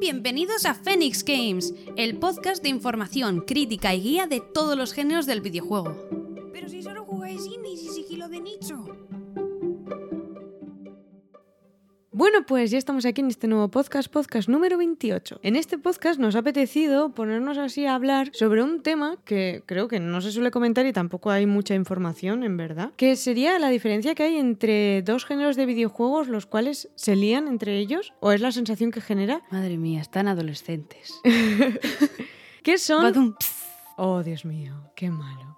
Bienvenidos a Phoenix Games, el podcast de información, crítica y guía de todos los géneros del videojuego. Bueno, pues ya estamos aquí en este nuevo podcast, podcast número 28. En este podcast nos ha apetecido ponernos así a hablar sobre un tema que creo que no se suele comentar y tampoco hay mucha información, en verdad, que sería la diferencia que hay entre dos géneros de videojuegos los cuales se lían entre ellos, o es la sensación que genera, Madre mía, están adolescentes. que son... Badum, Oh, Dios mío, qué malo.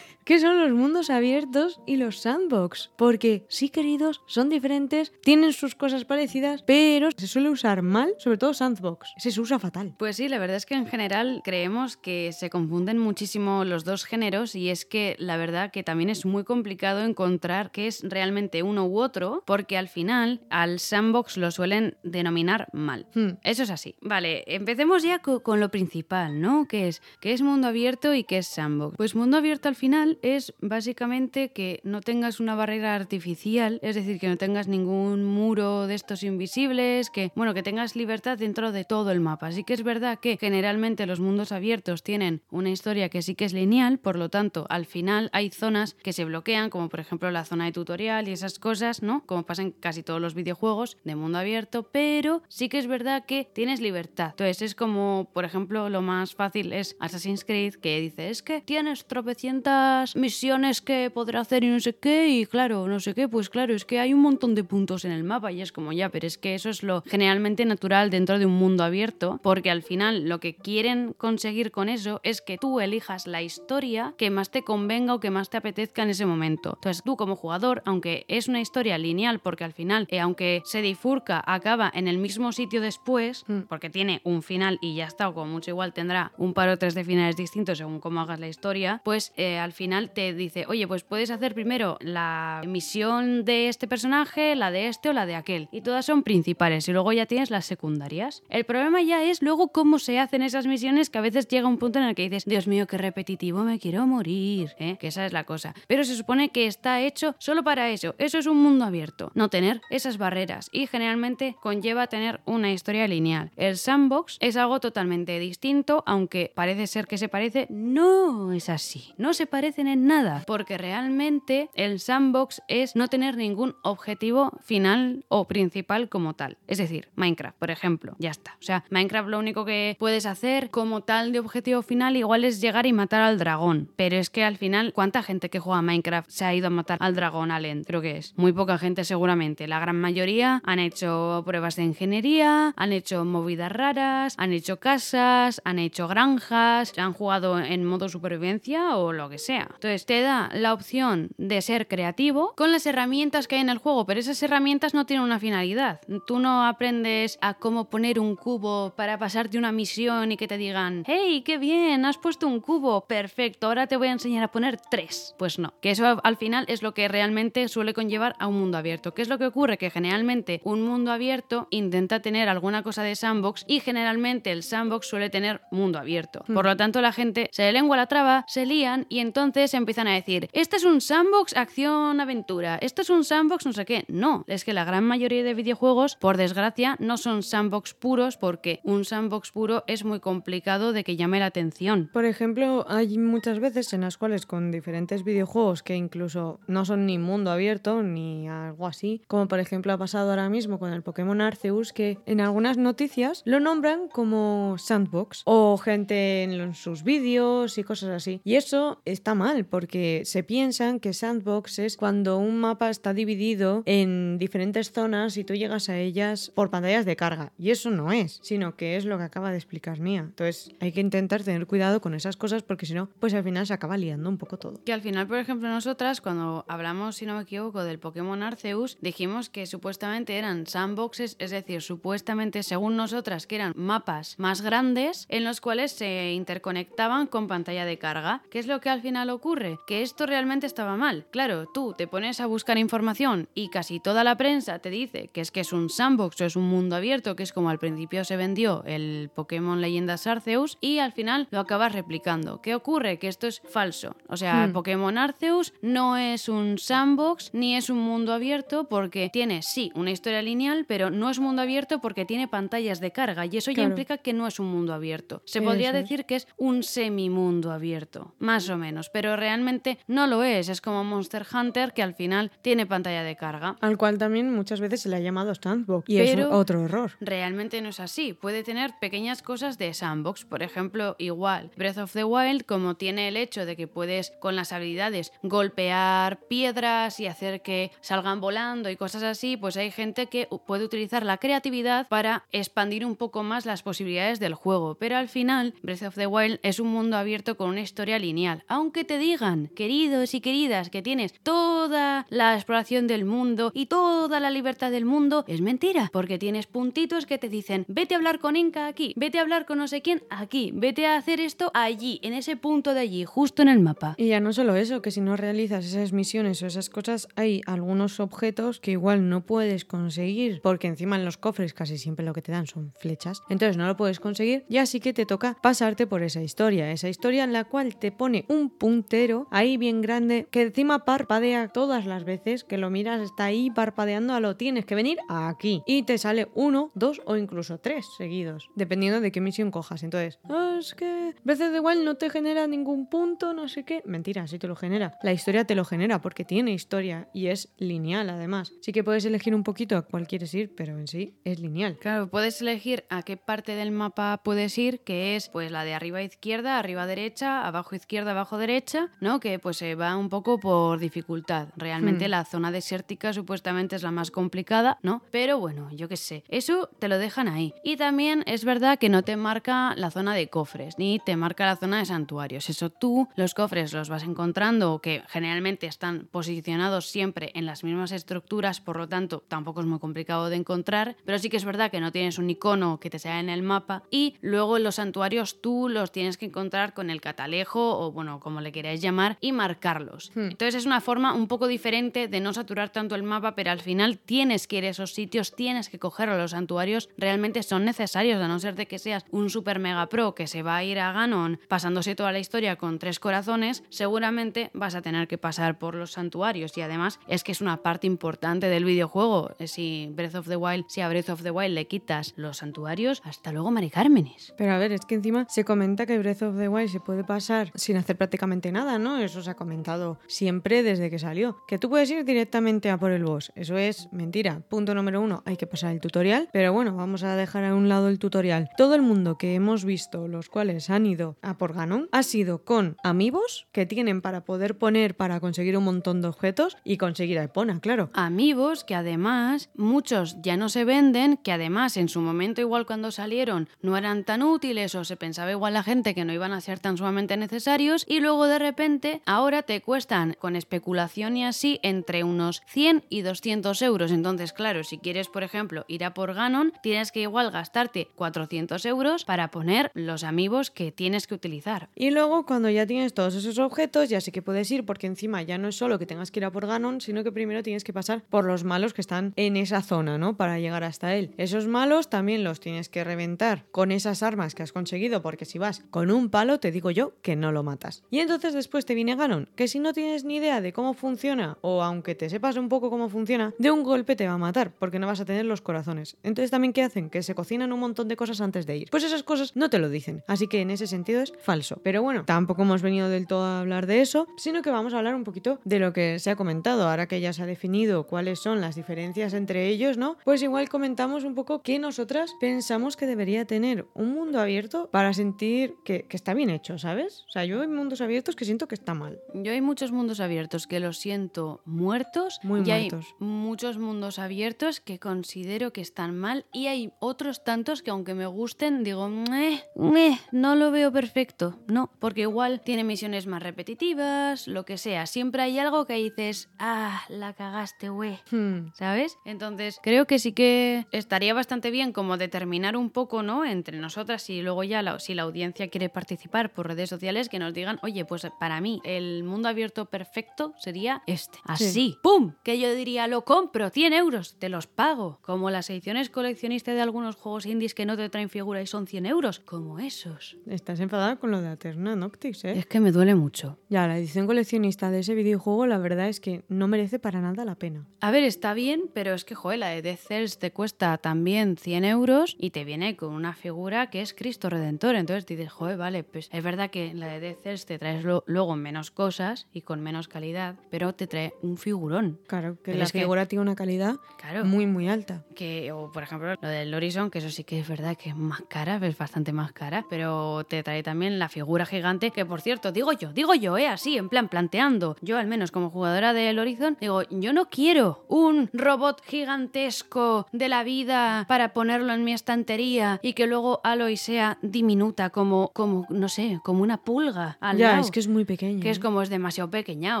¿Qué son los mundos abiertos y los sandbox? Porque sí, queridos, son diferentes, tienen sus cosas parecidas, pero se suele usar mal, sobre todo sandbox. Se usa fatal. Pues sí, la verdad es que en general creemos que se confunden muchísimo los dos géneros y es que la verdad que también es muy complicado encontrar qué es realmente uno u otro porque al final al sandbox lo suelen denominar mal. Hmm. Eso es así. Vale, empecemos ya co- con, lo principal, ¿no? ¿Qué es? ¿Qué es mundo abierto y qué es sandbox? Pues mundo abierto al final es básicamente que no tengas una barrera artificial, es decir, que no tengas ningún muro de estos invisibles, que, bueno, que tengas libertad dentro de todo el mapa. Así que es verdad que generalmente los mundos abiertos tienen una historia que sí que es lineal, por lo tanto, al final hay zonas que se bloquean, como por ejemplo la zona de tutorial y esas cosas, ¿no? Como pasa en casi todos los videojuegos de mundo abierto, pero sí que es verdad que tienes libertad. Entonces es como, por ejemplo, lo más fácil es Assassin's Creed, que dice, es que tienes tropecientas misiones que podrá hacer y no sé qué, y claro, no sé qué, pues claro, es que hay un montón de puntos en el mapa y es como ya, pero es que eso es lo generalmente natural dentro de un mundo abierto, porque al final lo que quieren conseguir con eso es que tú elijas la historia que más te convenga o que más te apetezca en ese momento. Entonces tú como jugador, aunque es una historia lineal, porque al final, eh, aunque se difurca, acaba en el mismo sitio después, Mm. porque tiene un final y ya está, o como mucho igual tendrá un par o tres de finales distintos según cómo hagas la historia, pues eh, al final te dice, oye, pues puedes hacer primero la misión de este personaje, la de este o la de aquel. Y todas son principales y luego ya tienes las secundarias. El problema ya es luego cómo se hacen esas misiones que a veces llega un punto en el que dices, Dios mío, qué repetitivo, me quiero morir, ¿eh? que esa es la cosa. Pero se supone que está hecho solo para eso. Eso es un mundo abierto, no tener esas barreras y generalmente conlleva tener una historia lineal. El sandbox es algo totalmente distinto, aunque parece ser que se parece, no es así. No se parecen en nada, porque realmente el sandbox es no tener ningún objetivo final o principal como tal. Es decir, Minecraft, por ejemplo, ya está. O sea, Minecraft lo único que puedes hacer como tal de objetivo final igual es llegar y matar al dragón. Pero es que al final, ¿cuánta gente que juega a Minecraft se ha ido a matar al dragón, al End? Creo que es. Muy poca gente seguramente. La gran mayoría han hecho pruebas de ingeniería, han hecho movidas raras, han hecho casas, han hecho granjas, han jugado en modo supervivencia o lo que sea. Entonces te da la opción de ser creativo con las herramientas que hay en el juego, pero esas herramientas no tienen una finalidad. Tú no aprendes a cómo poner un cubo para pasarte una misión y que te digan, hey, qué bien, has puesto un cubo, perfecto, ahora te voy a enseñar a poner tres. Pues no, que eso al final es lo que realmente suele conllevar a un mundo abierto. ¿Qué es lo que ocurre? Que generalmente un mundo abierto intenta tener alguna cosa de sandbox y generalmente el sandbox suele tener mundo abierto. Por lo tanto, la gente se le lengua la traba, se lían y entonces empiezan a decir, este es un sandbox acción-aventura, esto es un sandbox no sé qué. No, es que la gran mayoría de videojuegos, por desgracia, no son sandbox puros porque un sandbox puro es muy complicado de que llame la atención. Por ejemplo, hay muchas veces en las cuales con diferentes videojuegos que incluso no son ni mundo abierto ni algo así, como por ejemplo ha pasado ahora mismo con el Pokémon Arceus, que en algunas noticias lo nombran como sandbox o gente en sus vídeos y cosas así. Y eso está mal porque se piensan que sandbox es cuando un mapa está dividido en diferentes zonas y tú llegas a ellas por pantallas de carga. Y eso no es, sino que es lo que acaba de explicar Mía. Entonces hay que intentar tener cuidado con esas cosas porque si no, pues al final se acaba liando un poco todo. Que al final, por ejemplo, nosotras, cuando hablamos, si no me equivoco, del Pokémon Arceus, dijimos que supuestamente eran sandboxes, es decir, supuestamente, según nosotras, que eran mapas más grandes en los cuales se interconectaban con pantalla de carga. ¿Qué es lo que al final ocurre? Que esto realmente estaba mal. Claro, tú te pones a buscar información y casi toda la prensa te dice que es que es un sandbox o es un mundo abierto, que es como al principio se vendió el Pokémon Leyendas Arceus y al final lo acabas replicando. ¿Qué ocurre? Que esto es falso. O sea, el Hmm. Pokémon Arceus no es un sandbox ni es un mundo abierto porque tiene, sí, una historia lineal, pero no es mundo abierto porque tiene pantallas de carga y eso ya implica que no es un mundo abierto. Se podría Eso es. decir que es un semi-mundo abierto, más o menos, pero realmente no lo es. Es como Monster Hunter que al final tiene pantalla de carga. Al cual también muchas veces se le ha llamado sandbox. Y es Pero- otro error. Realmente no es así. Puede tener pequeñas cosas de sandbox. Por ejemplo, igual Breath of the Wild, como tiene el hecho de que puedes con las habilidades golpear piedras y hacer que salgan volando y cosas así, pues hay gente que puede utilizar la creatividad para expandir un poco más las posibilidades del juego. Pero al final, Breath of the Wild es un mundo abierto con una historia lineal. Aunque te digan, queridos y queridas, que tienes toda la exploración del mundo y toda la libertad del mundo, es mentira, porque tienes puntitos que te dicen, vete a hablar con Inca aquí, vete a hablar con no sé quién aquí, vete a hacer esto allí, en ese punto de allí, justo en el mapa. Y ya no solo eso, que si no realizas esas misiones o esas cosas, hay algunos objetos que igual no puedes conseguir, porque encima en los cofres casi siempre lo que te dan son flechas, entonces no lo puedes conseguir y así que te toca pasarte por esa historia, esa historia en la cual te pone un puntero ahí bien grande, que encima parpadea todas las veces que lo miras, está ahí parpadeando a lo tienes que venir aquí y te sale uno, dos o incluso tres seguidos, dependiendo de qué misión cojas. Entonces, "Ah, es que of the Wild no te genera ningún punto, no sé qué. Mentira, sí te lo genera. La historia te lo genera porque tiene historia y es lineal además. Sí que puedes elegir un poquito a cuál quieres ir, pero en sí es lineal. Claro, puedes elegir a qué parte del mapa puedes ir, que es pues la de arriba izquierda, arriba derecha, abajo izquierda, abajo derecha, ¿no? Que pues se va un poco por dificultad. Realmente Hmm. la zona desértica supuestamente es la más complicada, ¿no? Pero bueno, yo qué sé, eso te lo dejan ahí. Y también es verdad que no te marca la zona de cofres, ni te marca la zona de santuarios. Eso tú, los cofres los vas encontrando, que generalmente están posicionados siempre en las mismas estructuras, por lo tanto tampoco es muy complicado de encontrar, pero sí que es verdad que no tienes un icono que te sea en el mapa y luego en los santuarios tú los tienes que encontrar con el catalejo o bueno, como le queráis llamar, y marcarlos. Hmm. Entonces es una forma un poco diferente de no saturar tanto el mapa, pero al final tienes que ir a esos sitios, tienes que cogerlos. Los santuarios realmente son necesarios, a no ser de que seas un super mega pro que se va a ir a Ganon pasándose toda la historia con tres corazones, seguramente vas a tener que pasar por los santuarios y además es que es una parte importante del videojuego. Si Breath of the Wild, si a Breath of the Wild le quitas los santuarios, hasta luego Mari Cármenes. Pero a ver, es que encima se comenta que Breath of the Wild se puede pasar sin hacer prácticamente nada, ¿no? Eso se ha comentado siempre desde que salió. Que tú puedes ir directamente a por el boss. Eso es mentira. Punto número uno, hay que pasar el tutorial. Pero bueno, vamos a dejar a un lado el tutorial. Todo el mundo que hemos visto, los cuales han ido a por Ganon, ha sido con amigos que tienen para poder poner para conseguir un montón de objetos y conseguir a Epona, claro. amigos que además muchos ya no se venden, que además en su momento igual cuando salieron no eran tan útiles o se pensaba igual la gente que no iban a ser tan sumamente necesarios y luego de repente ahora te cuestan con especulación y así entre unos 100 y 200 euros. Entonces claro, si quieres por ejemplo ir a por Ganon tienes que igual gastarte 400 euros para poner los amigos que tienes que utilizar. Y luego, cuando ya tienes todos esos objetos, ya sí que puedes ir, porque encima ya no es solo que tengas que ir a por Ganon, sino que primero tienes que pasar por los malos que están en esa zona, ¿no? Para llegar hasta él. Esos malos también los tienes que reventar con esas armas que has conseguido, porque si vas con un palo, te digo yo que no lo matas. Y entonces después te viene Ganon, que si no tienes ni idea de cómo funciona, o aunque te sepas un poco cómo funciona, de un golpe te va a matar, porque no vas a tener los corazones. Entonces también, ¿qué hacen? Que se cocinan un montón de cosas antes de ir. Pues esas cosas no te lo dicen. Así que en ese sentido es falso. Pero bueno, tampoco hemos venido del todo a hablar de eso, sino que vamos a hablar un poquito de lo que se ha comentado. Ahora que ya se ha definido cuáles son las diferencias entre ellos, ¿no? Pues igual comentamos un poco qué nosotras pensamos que debería tener un mundo abierto para sentir que, que está bien hecho, ¿sabes? O sea, yo hay mundos abiertos que siento que está mal. Yo hay muchos mundos abiertos que los siento muertos Muy y muertos. hay muchos mundos abiertos que considero que están mal y hay otros tantos que aunque me gusten digo, "Meh, meh, no lo veo perfecto, no, porque igual tiene misiones más repetitivas, lo que sea, siempre hay algo que dices, ah, la cagaste, güey. Hmm. ¿Sabes? Entonces, creo que sí que estaría bastante bien como determinar un poco, ¿no? Entre nosotras y luego ya la- si la audiencia quiere participar por redes sociales, que nos digan, oye, pues pues para mí el mundo abierto perfecto sería este. Así, ¡pum! Que yo diría, lo compro, 100 euros, te los pago. Como las ediciones coleccionistas de algunos juegos indies que no te traen figura y son 100 euros, como esos. Estás enfadada con lo de Aterna Noctis, ¿eh? Es que me duele mucho. Ya, la edición coleccionista de ese videojuego, la verdad es que no merece para nada la pena. A ver, está bien, pero es que, joder, la de Death Cells te cuesta también 100 euros y te viene con una figura que es Cristo Redentor. Entonces dices, joder, vale, pues es verdad que la de Death Cells te traes luego menos cosas y con menos calidad, pero te trae un figurón. Claro, que Pero la que- figura tiene una calidad Claro. muy, muy alta. que o por ejemplo lo del Horizon que eso sí que es verdad que es más cara es bastante más cara pero te trae también la figura gigante que por cierto digo yo digo yo eh así en plan planteando yo al menos como jugadora del Horizon digo yo no quiero un robot gigantesco de la vida para ponerlo en mi estantería y que luego Aloy sea diminuta como como no sé como una pulga al ya, lado. es que es muy pequeña. Que es como es demasiado pequeña,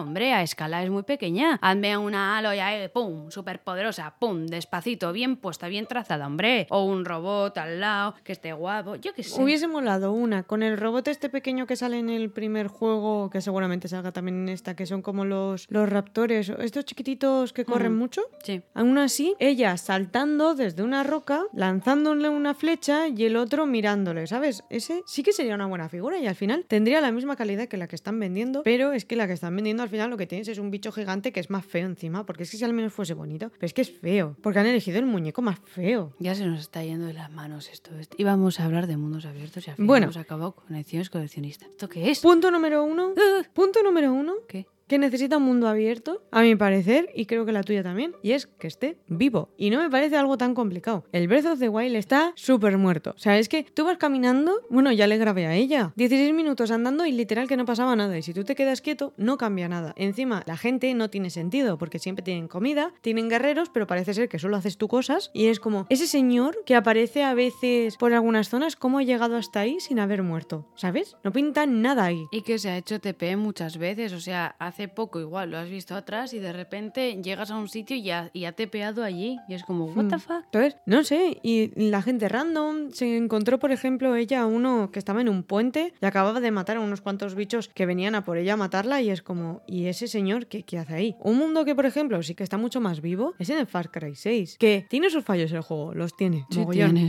hombre, a escala es muy pequeña. Hazme una Aloy ahí, pum, súper poderosa, pum, despacito, bien puesta, bien trazada, hombre. O un robot al lado, que esté guapo, yo qué sé. Hubiese molado una con el robot este pequeño que sale en el primer juego, que seguramente salga también en esta, que son como los, los raptores, estos chiquititos que corren mucho. Sí. Aún así, ella saltando desde una roca, lanzándole una flecha y el otro mirándole, ¿sabes? Ese sí que sería una buena figura y al final tendría la misma calidad que la que están vendiendo, pero es que la que están vendiendo al final lo que tienes es un bicho gigante que es más feo encima, porque es que si al menos fuese bonito, pero es que es feo, porque han elegido el muñeco más feo. Ya se nos está yendo de las manos esto. Esto- Íbamos a hablar de mundos abiertos y al final Bueno. hemos acabado con ediciones coleccionistas. ¿Esto qué es? Punto número uno. Punto número uno. ¿Qué? Que necesita un mundo abierto, a mi parecer, y creo que la tuya también, y es que esté vivo. Y no me parece algo tan complicado. El Breath of the Wild está súper muerto. O sea, es que tú vas caminando, bueno, ya le grabé a ella. 16 minutos andando y literal que no pasaba nada. Y si tú te quedas quieto, no cambia nada. Encima, la gente no tiene sentido, porque siempre tienen comida, tienen guerreros, pero parece ser que solo haces tú cosas. Y es como, ese señor que aparece a veces por algunas zonas, ¿cómo ha llegado hasta ahí sin haber muerto? ¿Sabes? No pinta nada ahí. Y que se ha hecho TP muchas veces, o sea, hace poco igual lo has visto atrás y de repente llegas a un sitio y ya, y ha tepeado allí y es como, what the Hmm. fuck? Entonces, no sé, y la gente random se encontró, por ejemplo, ella a uno que estaba en un puente y acababa de matar a unos cuantos bichos que venían a por ella a matarla y es como, ¿y ese señor qué, qué hace ahí? Un mundo que, por ejemplo, sí que está mucho más vivo es en el Far Cry 6, que tiene sus fallos el juego, los tiene,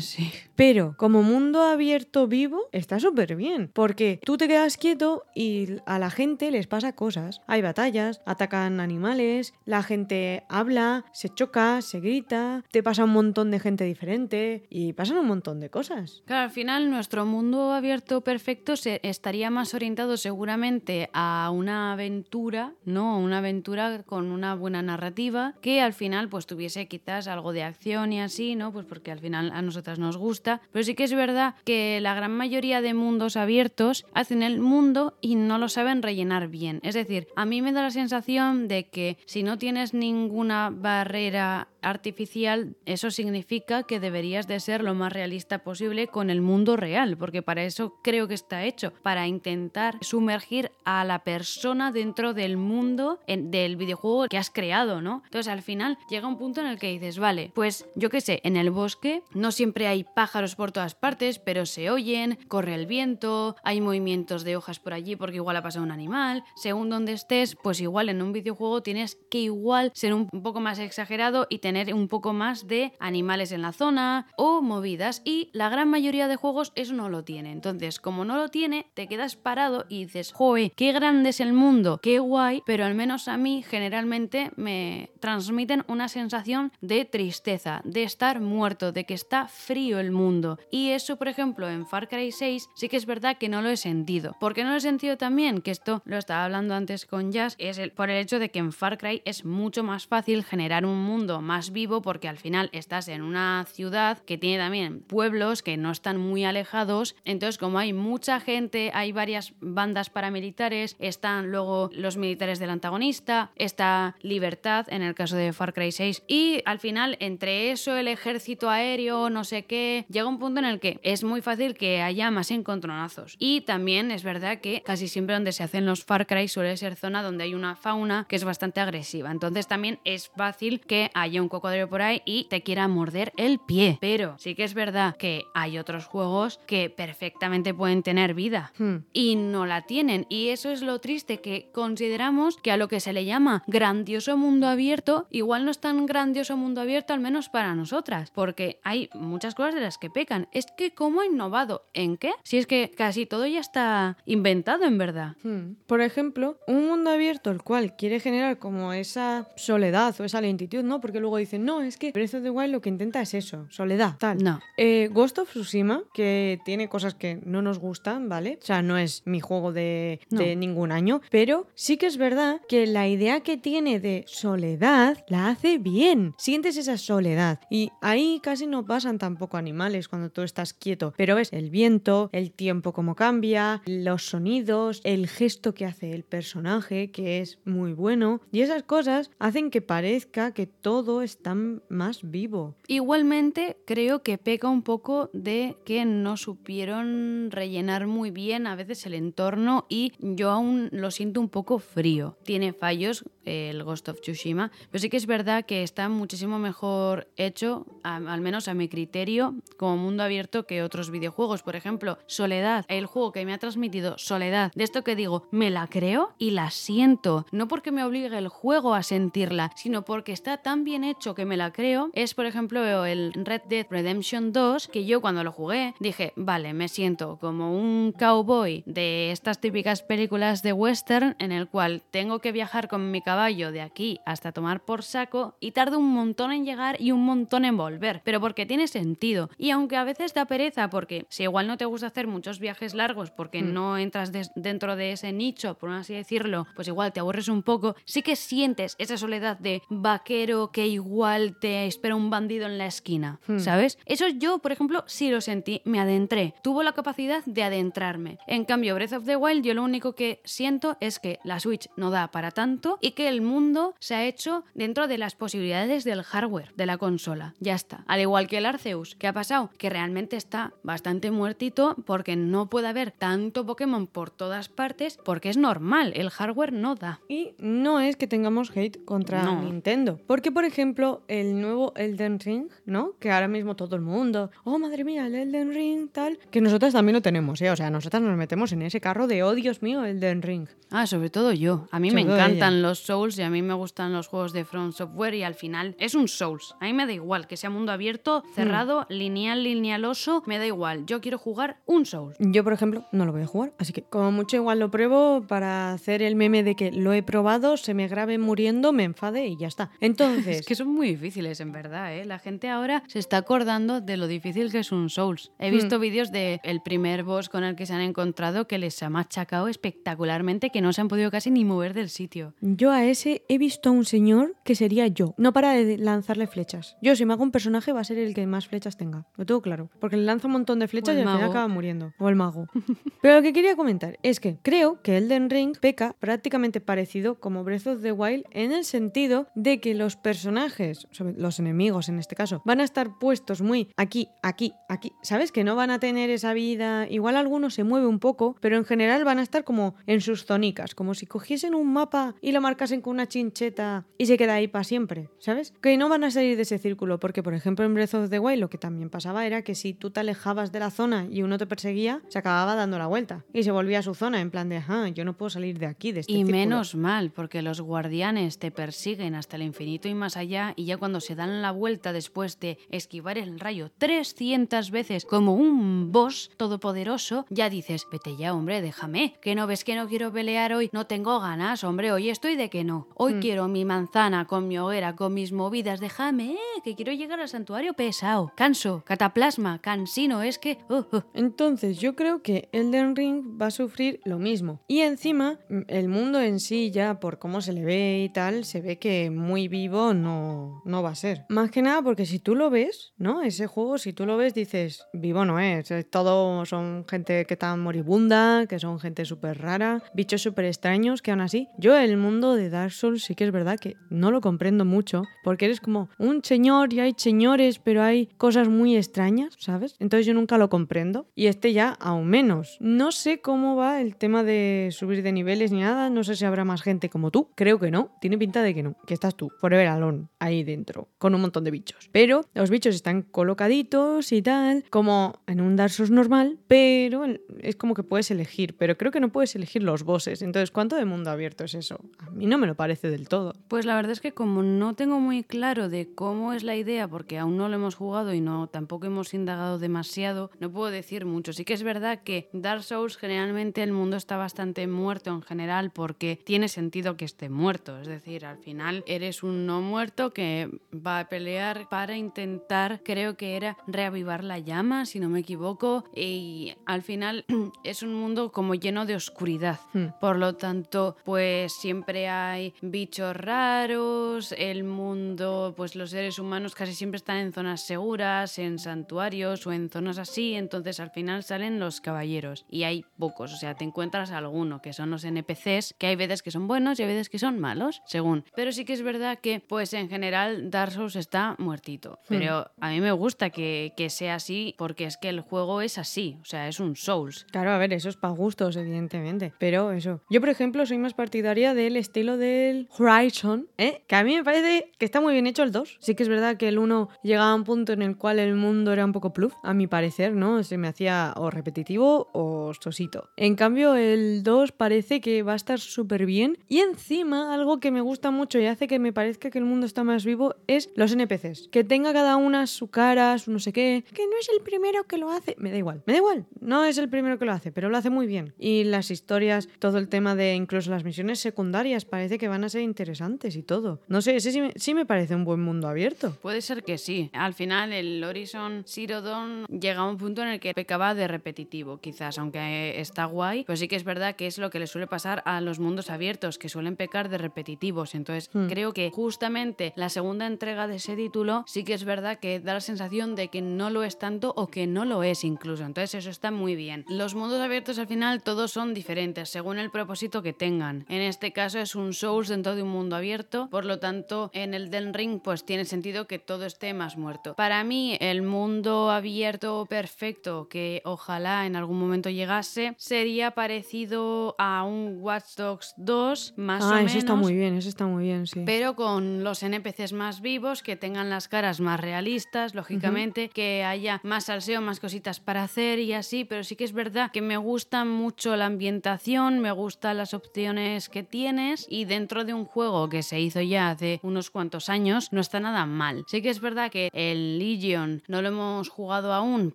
sí. Pero como mundo abierto vivo, está súper bien. Porque tú te quedas quieto y a la gente les pasa cosas. Hay batallas, atacan animales, la gente habla, se choca, se grita, te pasa un montón de gente diferente y pasan un montón de cosas. Claro, al final nuestro mundo abierto perfecto se estaría más orientado seguramente a una aventura, ¿no? Una aventura con una buena narrativa que al final pues tuviese quizás algo de acción y así, ¿no? Pues porque al final a nosotras nos gusta. Pero sí que es verdad que la gran mayoría de mundos abiertos hacen el mundo y no lo saben rellenar bien. Es decir, a mí me da la sensación de que si no tienes ninguna barrera artificial, eso significa que deberías de ser lo más realista posible con el mundo real, porque para eso creo que está hecho, para intentar sumergir a la persona dentro del mundo del videojuego que has creado, ¿no? Entonces al final llega un punto en el que dices, vale, pues yo qué sé, en el bosque no siempre hay pájaros por todas partes, pero se oyen, corre el viento, hay movimientos de hojas por allí porque igual ha pasado un animal, según donde estés, pues igual en un videojuego tienes que igual ser un un poco más exagerado y tener un poco más de animales en la zona o movidas y la gran mayoría de juegos eso no lo tiene. Entonces, como no lo tiene, te quedas parado y dices, joe, qué grande es el mundo, qué guay, pero al menos a mí generalmente me transmiten una sensación de tristeza, de estar muerto, de que está frío el mundo. Y eso, por ejemplo, en Far Cry 6 sí que es verdad que no lo he sentido. ¿Por qué no lo he sentido también? Que esto lo estaba hablando antes con Jazz, es por el hecho de que en Far Cry es mucho más fácil generar un mundo más vivo porque al final estás en una ciudad que tiene también pueblos que no están muy alejados. Entonces, como hay mucha gente, hay varias bandas paramilitares, están luego los militares del antagonista, está Libertad en el caso de Far Cry 6 y al final entre eso, el ejército aéreo, no sé qué, llega un punto en el que es muy fácil que haya más encontronazos. Y también es verdad que casi siempre donde se hacen los Far Cry suele ser zona donde hay una fauna que es bastante agresiva. Entonces también es fácil que haya un cocodrilo por ahí y te quiera morder el pie. Pero sí que es verdad que hay otros juegos que perfectamente pueden tener vida Hmm. y no la tienen. Y eso es lo triste, que consideramos que a lo que se le llama grandioso mundo abierto, igual no es tan grandioso mundo abierto, al menos para nosotras, porque hay muchas cosas de las que pecan. Es que, ¿cómo ha innovado? ¿En qué? Si es que casi todo ya está inventado en verdad. Hmm. Por ejemplo, un mundo abierto el cual quiere generar como esa soledad o esa lentitud, ¿no? Porque luego dicen, no, es que Breath of the Wild lo que intenta es eso, soledad, tal. No. Eh, Ghost of Tsushima, que tiene cosas que no nos gustan, ¿vale? O sea, no es mi juego de, de ningún año, pero sí que es verdad que la idea que tiene de soledad la hace bien. Sientes esa soledad. Y ahí casi no pasan tampoco animales cuando tú estás quieto, pero ves el viento, el tiempo como cambia, los sonidos, el gesto que hace el personaje, que es muy bueno. Y esas cosas hacen que parezca que todo está más vivo. Igualmente, creo que peca un poco de que no supieron rellenar muy bien a veces el entorno y yo aún lo siento un poco frío. Tiene fallos el Ghost of Tsushima, pero sí que es verdad que está muchísimo mejor hecho, al menos a mi criterio, como mundo abierto que otros videojuegos. Por ejemplo, Soledad, el juego que me ha transmitido Soledad, de esto que digo, me la creo y la siento. No porque me obligue el juego a sentirla, sino porque está tan bien hecho que me la creo. Es, por ejemplo, el Red Dead Redemption 2, que yo cuando lo jugué dije, vale, me siento como un cowboy de estas típicas películas de western en el cual tengo que viajar con mi caballo de aquí hasta tomar por saco y tardo un montón en llegar y un montón en volver, pero porque tiene sentido. Y aunque a veces da pereza porque si igual no te gusta hacer muchos viajes largos porque Mm. no entras dentro de ese nicho, por así decirlo, pues igual te aburres un poco, sí que sientes esa soledad de vaquero que igual te espera un bandido en la esquina, Hmm. ¿sabes? Eso yo, por ejemplo, sí lo sentí, me adentré, tuvo la capacidad de adentrarme. En cambio, Breath of the Wild, yo lo único que siento es que la Switch no da para tanto y que el mundo se ha hecho dentro de las posibilidades del hardware de la consola. Ya está. Al igual que el Arceus, ¿qué ha pasado? Que realmente está bastante muertito porque no puede haber tanto Pokémon por todas partes porque es normal, el hardware no da. Y no es que tengamos hate contra No. Nintendo. Porque, por ejemplo, el nuevo Elden Ring, ¿no? Que ahora mismo todo el mundo, oh madre mía, el Elden Ring, tal. Que nosotras también lo tenemos, ¿eh? O sea, nosotras nos metemos en ese carro de, oh Dios mío, Elden Ring. Ah, sobre todo yo. A mí Sobre me encantan los Souls y a mí me gustan los juegos de From Software y al final es un Souls. A mí me da igual que sea mundo abierto, cerrado, lineal, linealoso, me da igual. Yo quiero jugar un Souls. Yo, por ejemplo, no lo voy a jugar, así que como mucho igual lo pruebo para hacer el meme de que lo he probado, se me grabe muriendo, me enfade y ya está. Entonces, Es que son muy difíciles, en verdad, ¿eh? La gente ahora se está acordando de lo difícil que es un Souls. Hmm. He visto vídeos de el primer boss con el que se han encontrado que les ha machacado espectacularmente, que no se han podido casi ni mover del sitio. yo a ese he visto a un señor que sería yo. No para de lanzarle flechas. Yo, si me hago un personaje, va a ser el que más flechas tenga. Lo tengo claro. Porque le lanza un montón de flechas y al final acaba muriendo. O el mago. Pero lo que quería comentar es que creo que Elden Ring peca prácticamente parecido como Breath of the Wild en el sentido de que los personajes, los enemigos en este caso, van a estar puestos muy aquí, aquí, aquí. ¿Sabes? Que no van a tener esa vida. Igual alguno se mueve un poco, pero en general van a estar como en sus zonicas, como si cogiesen un mapa y lo marcasen con una chincheta y se queda ahí para siempre, ¿sabes? Que no van a salir de ese círculo, porque por ejemplo en Breath of the Wild lo que también pasaba era que si tú te alejabas de la zona y uno te perseguía, se acababa dando la vuelta y se volvía a su zona en plan de, ah, yo no puedo salir de aquí, de este Y círculo". menos mal, porque los guardianes te persiguen hasta el infinito y más allá, y ya cuando se dan la vuelta después de esquivar el rayo 300 veces como un boss todopoderoso, ya dices, vete ya, hombre, déjame, que no ves que no quiero pelear hoy, no tengo ganas, hombre, hoy estoy de que no. Hoy Hmm. quiero mi manzana con mi hoguera, con mis movidas, déjame, eh, que quiero llegar al santuario pesado. Canso, cataplasma, cansino, es que... uh, uh. Entonces yo creo que Elden Ring va a sufrir lo mismo. Y encima, mm, el mundo en sí ya, por cómo se le ve y tal, se ve que muy vivo no, no va a ser. Más que nada porque si tú lo ves, ¿no? Ese juego, si tú lo ves, dices, vivo no es. es todo son gente que está moribunda, que son gente súper rara, bichos súper extraños, que aún así, yo el mundo de Dark Souls sí que es verdad que no lo comprendo mucho, porque eres como un señor y hay señores, pero hay cosas muy extrañas, ¿sabes? Entonces yo nunca lo comprendo. Y este ya aún menos. No sé cómo va el tema de subir de niveles ni nada, no sé si habrá más gente como tú. Creo que no, tiene pinta de que no, que estás tú, Forever Alone, ahí dentro, con un montón de bichos. Pero los bichos están colocaditos y tal, como en un Dark Souls normal, pero es como que puedes elegir, pero creo que no puedes elegir los bosses. Entonces, ¿cuánto de mundo abierto es eso? A mí no me lo parece del todo. Pues la verdad es que como no tengo muy claro de cómo es la idea, porque aún no lo hemos jugado y no tampoco hemos indagado demasiado, no puedo decir mucho. Sí que es verdad que Dark Souls generalmente el mundo está bastante muerto en general porque tiene sentido que esté muerto. Es decir, al final eres un no muerto que va a pelear para intentar, creo que era reavivar la llama, si no me equivoco, y al final es un mundo como lleno de oscuridad. Hmm. Por lo tanto, pues siempre hay bichos raros, el mundo, pues los seres humanos casi siempre están en zonas seguras, en santuarios o en zonas así, entonces al final salen los caballeros y hay pocos, o sea, te encuentras alguno que son los NPCs, que hay veces que son buenos y hay veces que son malos, según. Pero sí que es verdad que, pues en general, Dark Souls está muertito, pero a mí me gusta que, que sea así porque es que el juego es así, o sea, es un Souls. Claro, a ver, eso es para gustos, evidentemente. Pero eso. Yo, por ejemplo, soy más partidaria del estilo del Horizon, ¿eh? que a mí me parece que está muy bien hecho el 2. Sí que es verdad que el 1 llegaba a un punto en el cual el mundo era un poco pluf, a mi parecer, ¿no? Se me hacía o repetitivo o sosito. En cambio, el 2 parece que va a estar súper bien. Y encima, algo que me gusta mucho y hace que me parezca que el mundo está más vivo es los NPCs. Que tenga cada una su cara, su no sé qué. Que no es el primero que lo hace. Me da igual. Me da igual. No es el primero que lo hace, pero lo hace muy bien. Y las historias, todo el tema de incluso las misiones secundarias, parece que van a ser interesantes y todo. No sé, ese sí me, sí me parece un buen mundo abierto. Puede ser que sí. Al final, el Horizon Zero Dawn llega a un punto en el que pecaba de repetitivo, quizás, aunque está guay, pues sí que es verdad que es lo que le suele pasar a los mundos abiertos, que suelen pecar de repetitivos. Entonces, Hmm. creo que justamente la segunda entrega de ese título sí que es verdad que da la sensación de que no lo es tanto o que no lo es incluso. Entonces, eso está muy bien. Los mundos abiertos al final todos son diferentes según el propósito que tengan. En este caso es un Souls dentro de un mundo abierto, por lo tanto, en el Den Ring pues tiene sentido que todo esté más muerto. Para mí, el mundo abierto perfecto que ojalá en algún momento llegase sería parecido a un Watch Dogs 2, más o Ah, menos. eso está muy bien, eso está muy bien, sí. Pero con los NPCs más vivos, que tengan las caras más realistas, lógicamente, que haya más salseo, más cositas para hacer y así, pero sí que es verdad que me gusta mucho la ambientación, me gustan las opciones que tienes y dentro de un juego que se hizo ya hace unos cuantos años, no está nada mal. Sí que es verdad que el Legion no lo hemos jugado aún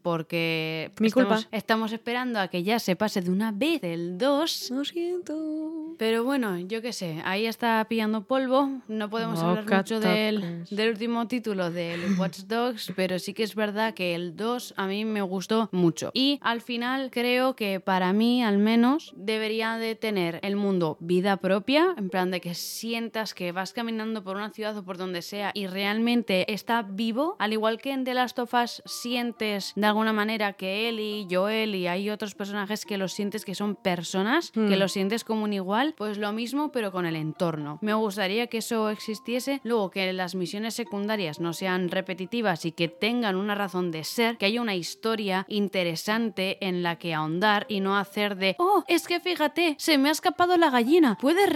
porque Mi estamos, culpa. estamos esperando a que ya se pase de una vez el 2. Lo siento. Pero bueno, yo qué sé, ahí está pillando polvo. No podemos No hablar mucho del, del último título del Watch Dogs, pero sí que es verdad que el 2 a mí me gustó mucho. Y al final creo que para mí, al menos, debería de tener el mundo vida propia, en plan de que sientas que vas caminando por una ciudad o por donde sea y realmente está vivo, al igual que en The Last of Us sientes de alguna manera que Ellie, Joel y hay otros personajes que los sientes que son personas, que Hmm. los sientes como un igual, pues lo mismo pero con el entorno. Me gustaría que eso existiese, luego que las misiones secundarias no sean repetitivas y que tengan una razón de ser, que haya una historia interesante en la que ahondar y no hacer de, oh, es que fíjate, se me ha escapado la gallina, puedes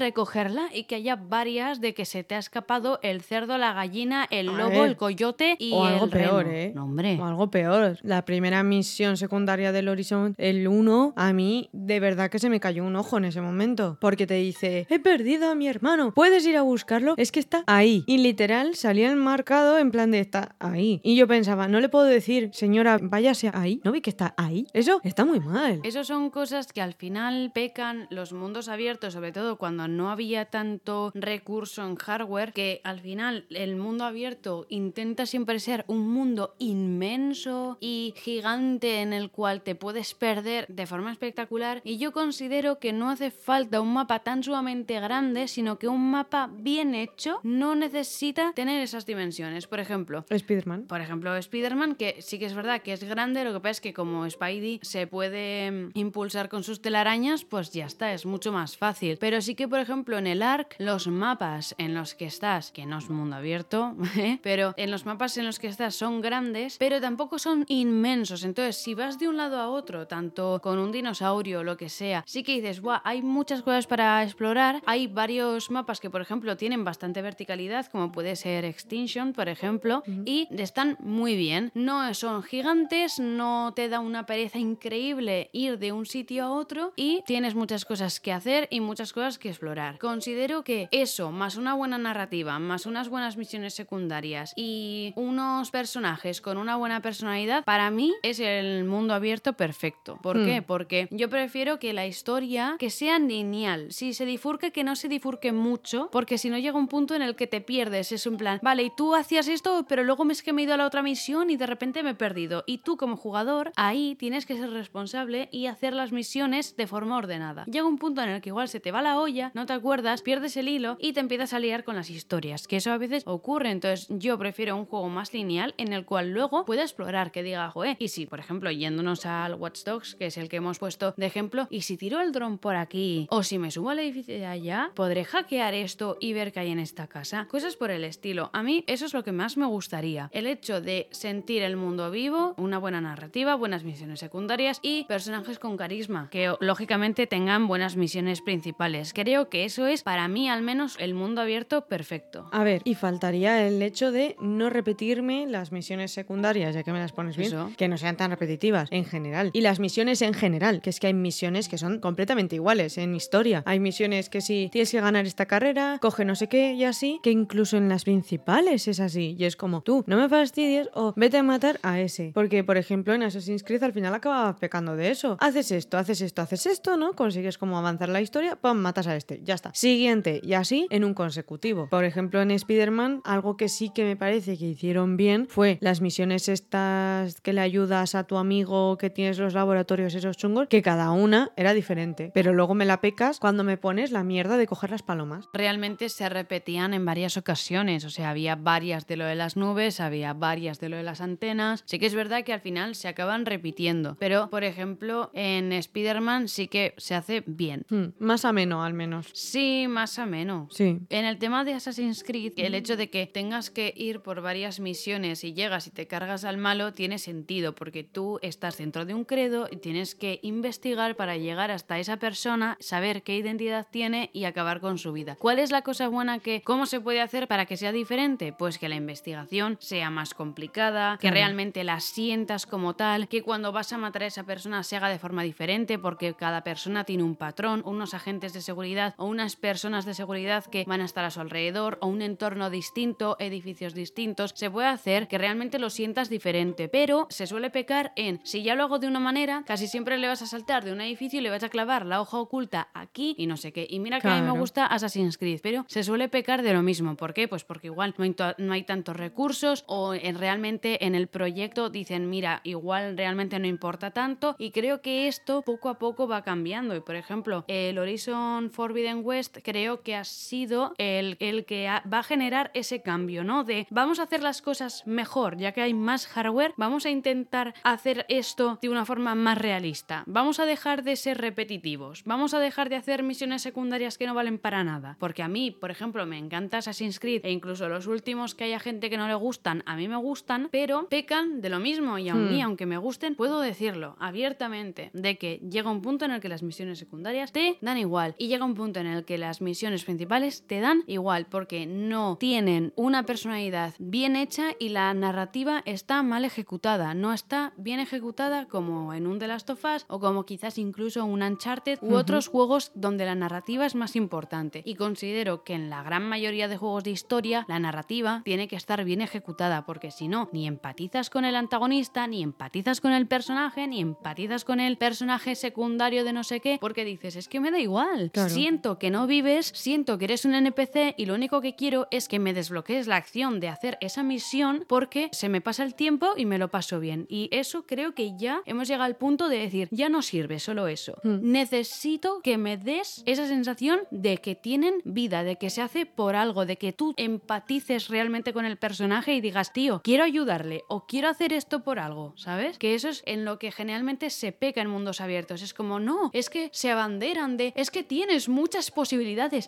y que haya varias de que se te ha escapado el cerdo, la gallina, el A lobo, ver. el coyote y o algo el peor, reno. ¿eh? No, hombre. O algo peor. La primera misión secundaria del Horizon, el 1, a mí de verdad que se me cayó un ojo en ese momento. Porque te dice, he perdido a mi hermano, ¿puedes ir a buscarlo? Es que está ahí. Y literal salía el marcado en plan de está ahí. Y yo pensaba, no le puedo decir, señora, váyase ahí. ¿No vi que está ahí? Eso está muy mal. Esas son cosas que al final pecan los mundos abiertos, sobre todo cuando no había tanto recurso en hardware, que al final el mundo abierto intenta siempre ser un mundo inmenso y gigante en el cual te puedes perder de forma espectacular. Y yo considero que no hace falta un mapa tan sumamente grande, sino que un mapa bien hecho no necesita tener esas dimensiones. Por ejemplo, Spiderman. por ejemplo, Spider-Man, que sí que es verdad que es grande, lo que pasa es que como Spidey se puede mm, impulsar con sus telarañas, pues ya está, es mucho más fácil. Pero sí que, por ejemplo, en el ARC, los mapas en los que estás, que no es mundo abierto, ¿eh? pero en los mapas en los que estás son grandes, pero tampoco son inmensos. Entonces, si vas de un lado a otro, tanto con un dinosaurio o lo que sea, sí que dices, Buah, hay muchas cosas para explorar. Hay varios mapas que, por ejemplo, tienen bastante verticalidad, como puede ser Extinction, por ejemplo, y están muy bien. No son gigantes, no te da una pereza increíble ir de un sitio a otro y tienes muchas cosas que hacer y muchas cosas que explorar. Considero que eso, más una buena narrativa, más unas buenas misiones secundarias y unos personajes con una buena personalidad, para mí es el mundo abierto perfecto. ¿Por Hmm. qué? Porque yo prefiero que la historia que sea lineal. Si se difurque, que no se difurque mucho, porque si no llega un punto en el que te pierdes. Es un plan, vale, y tú hacías esto, pero luego me es que me he ido a la otra misión y de repente me he perdido. Y tú como jugador, ahí tienes que ser responsable y hacer las misiones de forma ordenada. Llega un punto en el que igual se te va la olla, no te acuerdas, pierdes el hilo y te empiezas a liar con las historias, que eso a veces ocurre. Entonces yo prefiero un juego más lineal en el cual luego pueda explorar, que diga, joe, y si, por ejemplo, yéndonos al Watch Dogs, que es el que hemos puesto de ejemplo, y si tiro el dron por aquí, o si me subo al edificio de allá, podré hackear esto y ver qué hay en esta casa. Cosas por el estilo. A mí eso es lo que más me gustaría. El hecho de sentir el mundo vivo, una buena narrativa, buenas misiones secundarias y personajes con carisma, que lógicamente tengan buenas misiones principales. Creo que eso es, para mí al menos, el mundo abierto perfecto. A ver, y faltaría el hecho de no repetirme las misiones secundarias, ya que me las pones bien, Eso. que no sean tan repetitivas en general. Y las misiones en general, que es que hay misiones que son completamente iguales en historia. Hay misiones que si tienes que ganar esta carrera, coge no sé qué y así, que incluso en las principales es así. Y es como, tú, no me fastidies o vete a matar a ese. Porque, por ejemplo, en Assassin's Creed al final acaba pecando de eso. Haces esto, haces esto, haces esto, ¿no? Consigues como avanzar la historia, pum, matas a este, ya está. Siguiente, y así en un consecutivo. Por ejemplo, en Spider-Man, algo que sí que me parece que hicieron bien fue las misiones estas que le ayudas a tu amigo que tienes los laboratorios esos chungos, que cada una era diferente. Pero luego me la pecas cuando me pones la mierda de coger las palomas. realmente se repetían en varias ocasiones. O sea, había varias de lo de las nubes, había varias de lo de las antenas. Sí que es verdad que al final se acaban repitiendo. Pero, por ejemplo, en Spider-Man sí que se hace bien. Hmm, más ameno, al menos. Sí, más o menos. Sí. En el tema de Assassin's Creed, el hecho de que tengas que ir por varias misiones y llegas y te cargas al malo tiene sentido, porque tú estás dentro de un credo y tienes que investigar para llegar hasta esa persona, saber qué identidad tiene y acabar con su vida. ¿Cuál es la cosa buena que, cómo se puede hacer para que sea diferente? Pues que la investigación sea más complicada, que realmente la sientas como tal, que cuando vas a matar a esa persona se haga de forma diferente, porque cada persona tiene un patrón, unos agentes de seguridad o unas personas de seguridad que van a estar a su alrededor, o un entorno distinto, edificios distintos. Se puede hacer que realmente lo sientas diferente, pero se suele pecar en si ya lo hago de una manera, casi siempre le vas a saltar de un edificio y le vas a clavar la hoja oculta aquí y no sé qué. Y mira que a mí me gusta Assassin's Creed, pero se suele pecar de lo mismo. ¿Por qué? Pues porque igual no hay, no hay tantos recursos o en, realmente en el proyecto dicen, mira, igual realmente no importa tanto y creo que esto poco a poco va cambiando. Y por ejemplo, el Horizon Forbidden West creo que ha sido el, el que ha- va a generar ese cambio, ¿no? De vamos a hacer las cosas mejor, ya que hay más hardware, vamos a intentar hacer esto de una forma más realista. Vamos a dejar de ser repetitivos, vamos a dejar de hacer misiones secundarias que no valen para nada. Porque a mí, por ejemplo, me encanta Assassin's Creed e incluso los últimos que haya gente que no le gustan, a mí me gustan, pero pecan de lo mismo y a Hmm. mí, aunque me gusten, puedo decirlo abiertamente, de que llega un punto en el que las misiones secundarias te dan igual y llega un punto en el que las misiones principales te dan igual porque no tienen una personalidad bien hecha y la narrativa está mal ejecutada, no está bien ejecutada como en un The Last of Us o como quizás incluso un Uncharted u otros juegos donde la narrativa es más importante y considero que en la gran mayoría de juegos de historia la narrativa tiene que estar bien ejecutada porque si no ni empatizas con el antagonista, ni empatizas con el personaje, ni empatizas con el personaje secundario de no sé qué, porque dices, es que me da igual. Claro. Siento que no vives, siento que eres un NPC y lo único que quiero es que me desbloquees la acción de hacer esa misión porque se me pasa el tiempo y me lo paso bien. Y eso creo que ya hemos llegado al punto de decir, ya no sirve solo eso. Mm. Necesito que me des esa sensación de que tienen vida, de que se hace por algo, de que tú empatices realmente con el personaje y digas, tío, quiero ayudarle o quiero hacer esto por algo, ¿sabes? Que eso es en lo que generalmente se peca en mundos abiertos. Es como, no, es que se abanderan de, es que tienes muchas posibilidades.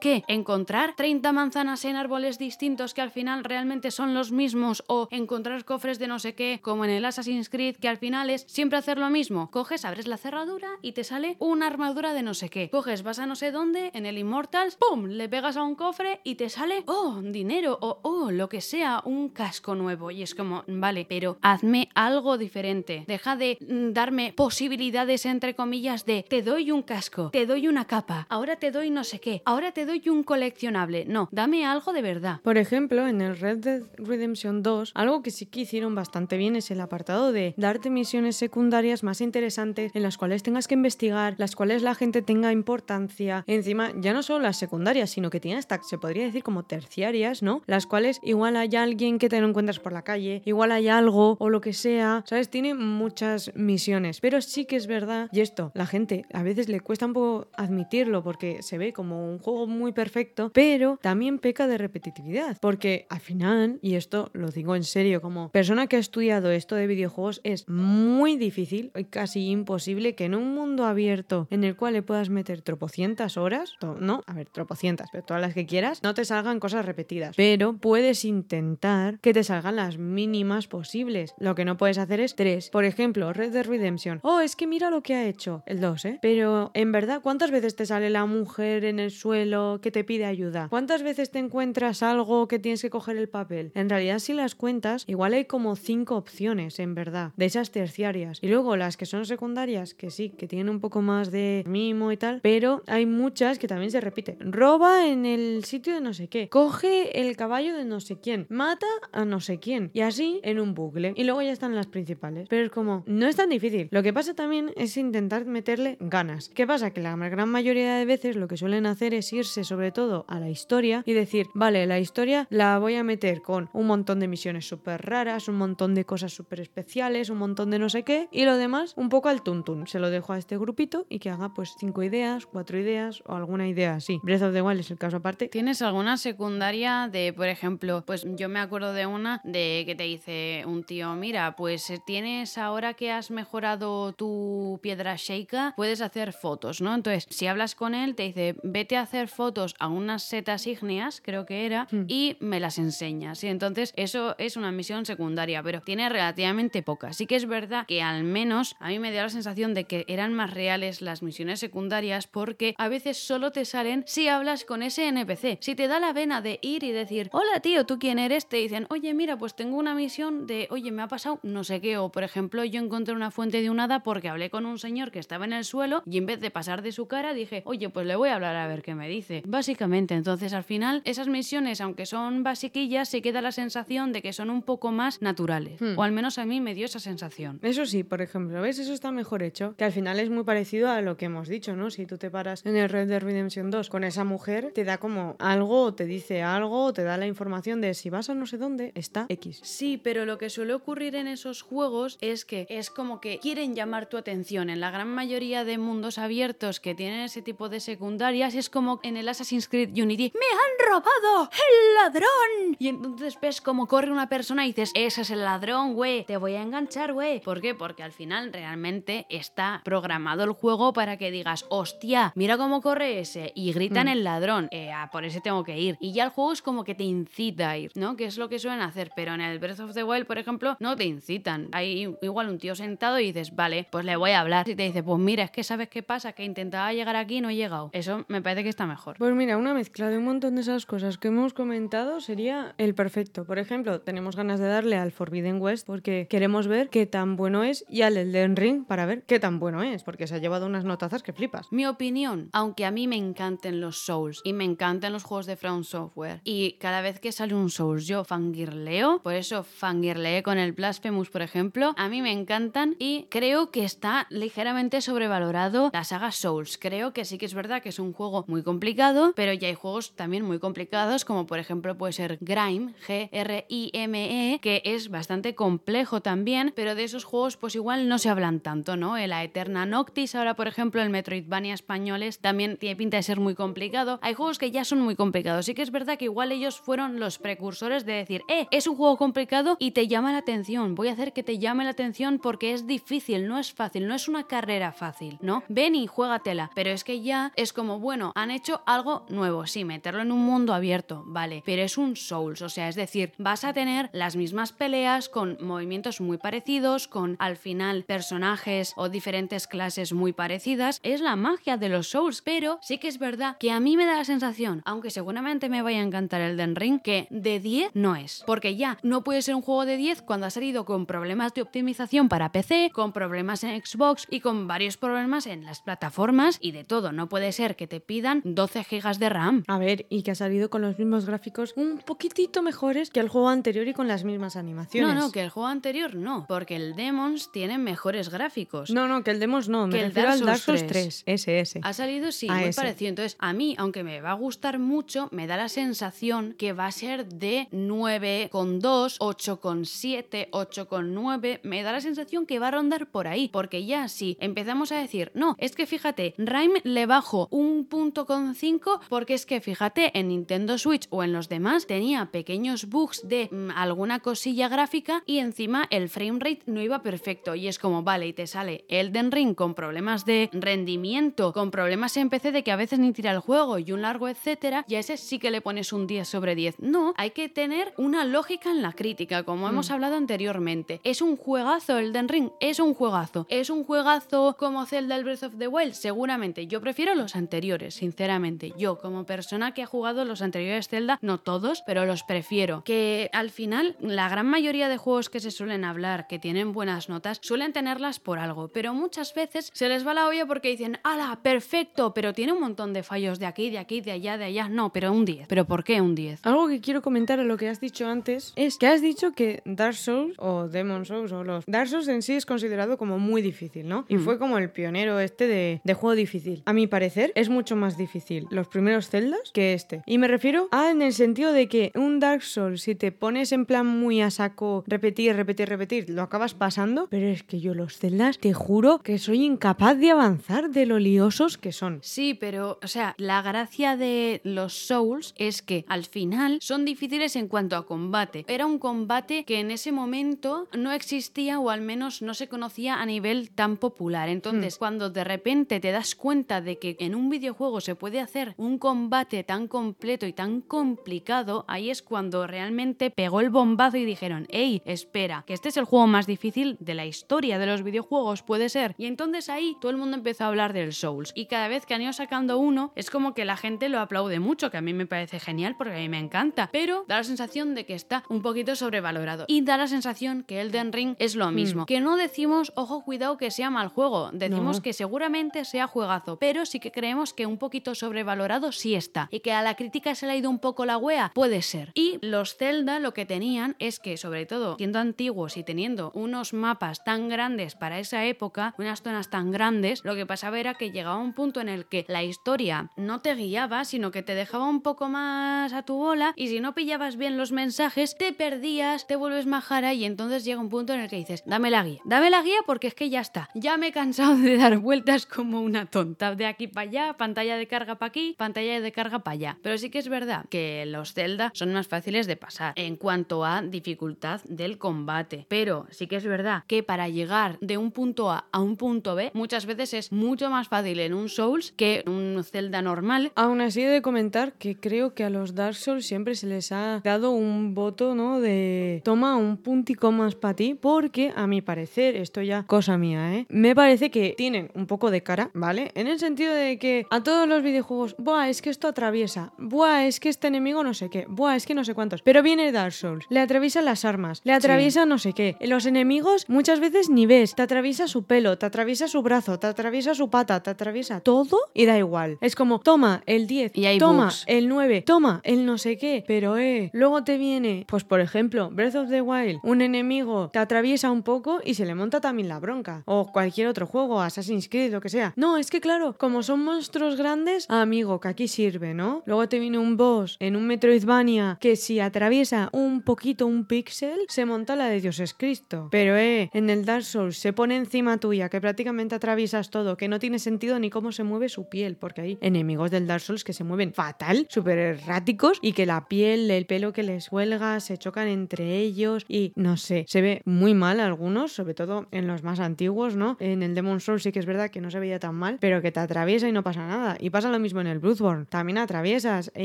¿Qué? Encontrar 30 manzanas en árboles distintos que al final realmente son los mismos o encontrar cofres de no sé qué, como en el Assassin's Creed, que al final es siempre hacer lo mismo. Coges, abres la cerradura y te sale una armadura de no sé qué. Coges, vas a no sé dónde, en el Immortals, ¡pum! Le pegas a un cofre y te sale, oh, dinero o oh, lo que sea, un casco nuevo. Y es como, vale, pero hazme algo diferente. Deja de mm, darme posibilidades, entre comillas, de te doy un casco, te doy una capa, ahora te doy no sé qué, ahora te doy un coleccionable. No, dame algo de verdad. Por ejemplo, en el Red Dead Redemption 2, algo que sí que hicieron bastante bien es el apartado de darte misiones secundarias más interesantes en las cuales tengas que investigar, las cuales la gente tenga importancia. Encima, ya no solo las secundarias, sino que tienen hasta, se podría decir, como terciarias, ¿no? Las cuales igual hay alguien que te lo encuentras por la calle, igual hay algo o lo que sea, ¿sabes? Tiene muchas misiones, pero sí que es verdad, y esto, la gente a veces le cuesta un poco admitirlo porque se ve como un juego muy perfecto, pero también peca de repetitividad, porque al final, y esto lo digo en serio, como persona que ha estudiado esto de videojuegos, es muy difícil y casi imposible que en un mundo abierto en el cual le puedas meter tropocientas horas, no, a ver, tropocientas, pero todas las que quieras, no te salgan cosas repetidas, pero puedes intentar que te salgan las mínimas posibles. Lo que no puedes hacer es tres. Por ejemplo, Red Dead Redemption. Oh, es que mira lo que ha hecho. El 2, ¿eh? Pero en verdad, ¿cuántas veces te sale la mujer en el suelo que te pide ayuda? ¿Cuántas veces te encuentras algo que tienes que coger el papel? En realidad, si las cuentas, igual hay como cinco opciones, en verdad, de esas terciarias. Y luego las que son secundarias, que sí, que tienen un poco más de mimo y tal, pero hay muchas que también se repiten. Roba en el sitio de no sé qué. Coge el caballo de no sé quién. Mata a no sé quién. Y así en un bucle. Y luego ya están las principales. Pero es como, no es tan difícil. Lo que pasa también es intentar meterle ganas. ¿Qué pasa? Que la gran mayoría de veces lo que suelen hacer es irse sobre todo a la historia y decir, vale, la historia la voy a meter con un montón de misiones súper raras, un montón de cosas súper especiales, un montón de no sé qué, y lo demás un poco al tuntún. Se lo dejo a este grupito y que haga pues cinco ideas, cuatro ideas o alguna idea así. Breath of the Wild es el caso aparte. ¿Tienes alguna secundaria de, por ejemplo, pues yo me acuerdo de una de que te dice un tío, mira, pues tienes ahora que has mejorado tu piedra sheikah, puedes hacer fotos, ¿no? Entonces, si hablas con él, te dice, vete a hacer fotos a unas setas ígneas, creo que era, Hmm. y me las enseñas. Y entonces, eso es una misión secundaria, pero tiene relativamente pocas. Sí que es verdad que al menos a mí me dio la sensación de que eran más reales las misiones secundarias porque a veces solo te salen si hablas con ese NPC. Si te da la vena de ir y decir, hola tío, ¿tú quién eres? Te dicen, oye, mira, pues tengo una misión de, oye, me ha pasado no sé qué, o por ejemplo, yo encontré una fuente de un hada porque hablé con un señor que estaba en el suelo y en vez de pasar de su cara dije, oye, pues le voy a hablar a ver qué me dice. Básicamente, entonces al final, esas misiones, aunque son basiquillas, sí queda la sensación de que son un poco más naturales. Hmm. O al menos a mí me dio esa sensación. Eso sí, por ejemplo, ¿ves? Eso está mejor hecho. Que al final es muy parecido a lo que hemos dicho, ¿no? Si tú te paras en el Red Dead Redemption 2 con esa mujer, te da como algo, te dice algo, te da la información de si vas a no sé dónde, está X. Sí, pero lo que suele ocurrir en esos juegos es que es como que quieren llamar tu atención. En la gran mayoría de mundos abiertos que tienen ese tipo de secundarias es como en el Assassin's Creed Unity, ¡me han robado el ladrón! Y entonces ves como corre una persona y dices, ese es el ladrón, güey, te voy a enganchar, güey. ¿Por qué? Porque al final realmente está programado el juego para que digas, hostia, mira cómo corre ese. Y gritan Mm. el ladrón, eh, ah, por ese tengo que ir. Y ya el juego es como que te incita a ir, ¿no? Que es lo que suelen hacer. Pero en el Breath of the Wild, por ejemplo, no te incitan. Hay igual un tío sentado y dices, vale, pues le voy a hablar. Y te dice, pues mira, es que sabes qué pasa, que intentaba llegar aquí y no he llegado. Eso me parece que está mejor. Pues mira, una mezcla de un montón de esas cosas que hemos comentado sería el perfecto. Por ejemplo, tenemos ganas de darle al Forbidden West porque queremos ver qué tan bueno es y al Elden Ring para ver qué tan bueno es, porque se ha llevado unas notazas que flipas. Mi opinión, aunque a mí me encanten los Souls y me encantan los juegos de From Software y cada vez que sale un Souls yo fangirleo, por eso fangirleé con el Blasphemous, por ejemplo, a mí me encantan y creo que está ligeramente sobrevalorado la saga Souls. Creo que sí que es verdad que es un juego muy complicado, pero ya hay juegos también muy complicados como por ejemplo puede ser Grime, G-R-I-M-E, que es bastante complejo también, pero de esos juegos pues igual no se hablan tanto, ¿no? La Eterna Noctis, ahora por ejemplo el Metroidvania españoles también tiene pinta de ser muy complicado. Hay juegos que ya son muy complicados. Sí que es verdad que igual ellos fueron los precursores de decir, eh, es un juego complicado y te llama la atención. Voy a hacer que te llame la atención porque es difícil, no es fácil, no es una carrera fácil, ¿no? Ven y juégatela. Pero es que ya es como, bueno, han hecho algo nuevo, sí, meterlo en un mundo abierto, vale, pero es un Souls, o sea, es decir, vas a tener las mismas peleas con movimientos muy parecidos, con al final personajes o diferentes clases muy parecidas, es la magia de los Souls, pero sí que es verdad que a mí me da la sensación, aunque seguramente me vaya a encantar el Den Ring, que de 10 no es, porque ya no puede ser un juego de 10 cuando ha salido con problemas de optimización para PC, con problemas en Xbox y con varios problemas en las plataformas y de todo, no puede ser que te pidan 12 GB de RAM. A ver, y que ha salido con los mismos gráficos un poquitito mejores que el juego anterior y con las mismas animaciones. No, no, que el juego anterior no, porque el Demons tiene mejores gráficos. No, no, que el Demons no, me Que el Dark al Dark Souls Souls 3. 3, ese, ese. Ha salido, sí, A muy ese. parecido. Entonces, a mí, aunque me va a gustar mucho, me da la sensación que va a ser de 9,2, 8,7, 8,9. Me da la sensación que va a rondar por ahí. Porque ya, si empezamos a decir, no, es que fíjate, Rime le bajo un punto con 5 porque es que fíjate, en Nintendo Switch o en los demás tenía pequeños bugs de mm, alguna cosilla gráfica y encima el frame rate no iba perfecto. Y es como, vale, y te sale Elden Ring con problemas de rendimiento, con problemas en PC de que a veces ni tira el juego y un largo etcétera, y a ese sí que le pones un 10 sobre 10. No, hay que tener una lógica en la crítica, como hemos hablado anteriormente. Es un juegazo Elden Ring, es un juegazo. Es un juegazo como Zelda el Breath of the Wild, seguramente. Yo prefiero los anteriores, sinceramente. Yo, como persona que ha jugado los anteriores Zelda, no todos, pero los prefiero. Que al final, la gran mayoría de juegos que se suelen hablar, que tienen buenas notas, suelen tenerlas por algo, pero muchas veces se les va la olla porque dicen, ¡ala, perfecto! Pero tiene un montón de fallos de aquí, de aquí, de allá, de allá. No, pero un 10. ¿Pero por qué un 10? Algo que quiero comentar a lo que has dicho antes es que has dicho que Dark Souls o Demon Souls o los Dark Souls en sí es considerado como muy difícil, ¿no? Y Mm. fue como el pionero este de, de juego difícil. A mi parecer es mucho más difícil los primeros Zeldas que este. Y me refiero a en el sentido de que un Dark Souls, si te pones en plan muy a saco, repetir, repetir, repetir, lo acabas pasando, pero es que yo los Zeldas te juro que soy incapaz de avanzar de lo liosos que son. Sí, pero, o sea, la gracia de los Souls es que al final son difíciles en cuanto a combate. Era un combate que en ese momento no existía o al menos no se conocía a nivel tan popular. Entonces, cuando de repente te das cuenta de que en un videojuego se puede hacer un combate tan completo y tan complicado, ahí es cuando realmente pegó el bombazo y dijeron, hey, espera, que este es el juego más difícil de la historia de los videojuegos, puede ser. Y entonces ahí todo el mundo empezó a hablar del Souls. Y cada vez que han ido sacando uno, es como que la gente lo aplaude mucho, que a mí me parece genial porque a mí me encanta. Pero da la sensación de que está un poquito sobrevalorado. Y da la sensación que Elden Ring es lo mismo. Que no decimos, ojo, cuidado que sea mal juego. Decimos No. que seguramente sea juegazo. Pero sí que creemos que un poquito sobrevalorado sí está. Y que a la crítica se le ha ido un poco la wea, puede ser. Y los Zelda lo que tenían es que, sobre todo, siendo antiguos y teniendo unos mapas tan grandes para esa época, unas zonas tan grandes, lo que pasaba era que llegaba un punto en el que la historia no te guiaba, sino que te dejaba un poco más a tu bola y si no pillabas bien los mensajes, te perdías, te vuelves majara y entonces llega un punto en el que dices, dame la guía, dame la guía porque es que ya está, ya me he cansado de dar vueltas como una tonta, de aquí para allá, pantalla de carga para aquí, pantalla de carga para allá. Pero sí que es verdad que los Zelda son más fáciles de pasar en cuanto a dificultad del combate, pero sí que es verdad que para llegar de un punto A a un punto B, muchas veces es mucho más fácil en un Souls que en un Zelda normal. Aún así he de comentar que creo que a los Dark Souls siempre se les ha dado un voto, ¿no? De toma un puntico más para ti, porque a mi parecer, esto ya cosa mía, ¿eh? Me parece que tienen un poco de cara, ¿vale? En el sentido de que a todos los videojuegos, buah, es que esto atraviesa, buah, es que este enemigo no sé qué, buah, es que no sé cuántos. Pero viene Dark Souls, le atraviesa las armas, le atraviesa no sé qué. Los enemigos muchas veces ni ves, te atraviesa su pelo, te atraviesa su brazo, te atraviesa su pata, te atraviesa todo y da igual. Es como, toma el 10, Y hay toma bugs. el 9, toma el no sé qué, pero eh, luego te viene, pues por ejemplo, Breath of the Wild, un enemigo te atraviesa un poco y se le monta también la bronca. O cualquier otro juego, Assassin's Creed, lo que sea. No, es que claro, como son monstruos grandes, amigo, que aquí sirve, ¿no? Luego te viene un boss en un Metroidvania que si atraviesa un poquito un píxel, se monta la de Dios es Cristo. Pero eh, en el Dark Souls se pone encima tuya, que prácticamente atraviesas todo, que no tiene sentido ni cómo se mueve su piel, porque hay enemigos del Dark Souls que se mueven fatal, súper erráticos, y que la piel, el pelo que les huelga, se chocan entre ellos, y no sé, se ve muy mal algunos, sobre todo en los más antiguos, ¿no? En el Demon Souls sí que es verdad que no se veía tan mal, pero que te atraviesa y no pasa nada. Y pasa lo mismo en el Bloodborne. También atraviesas e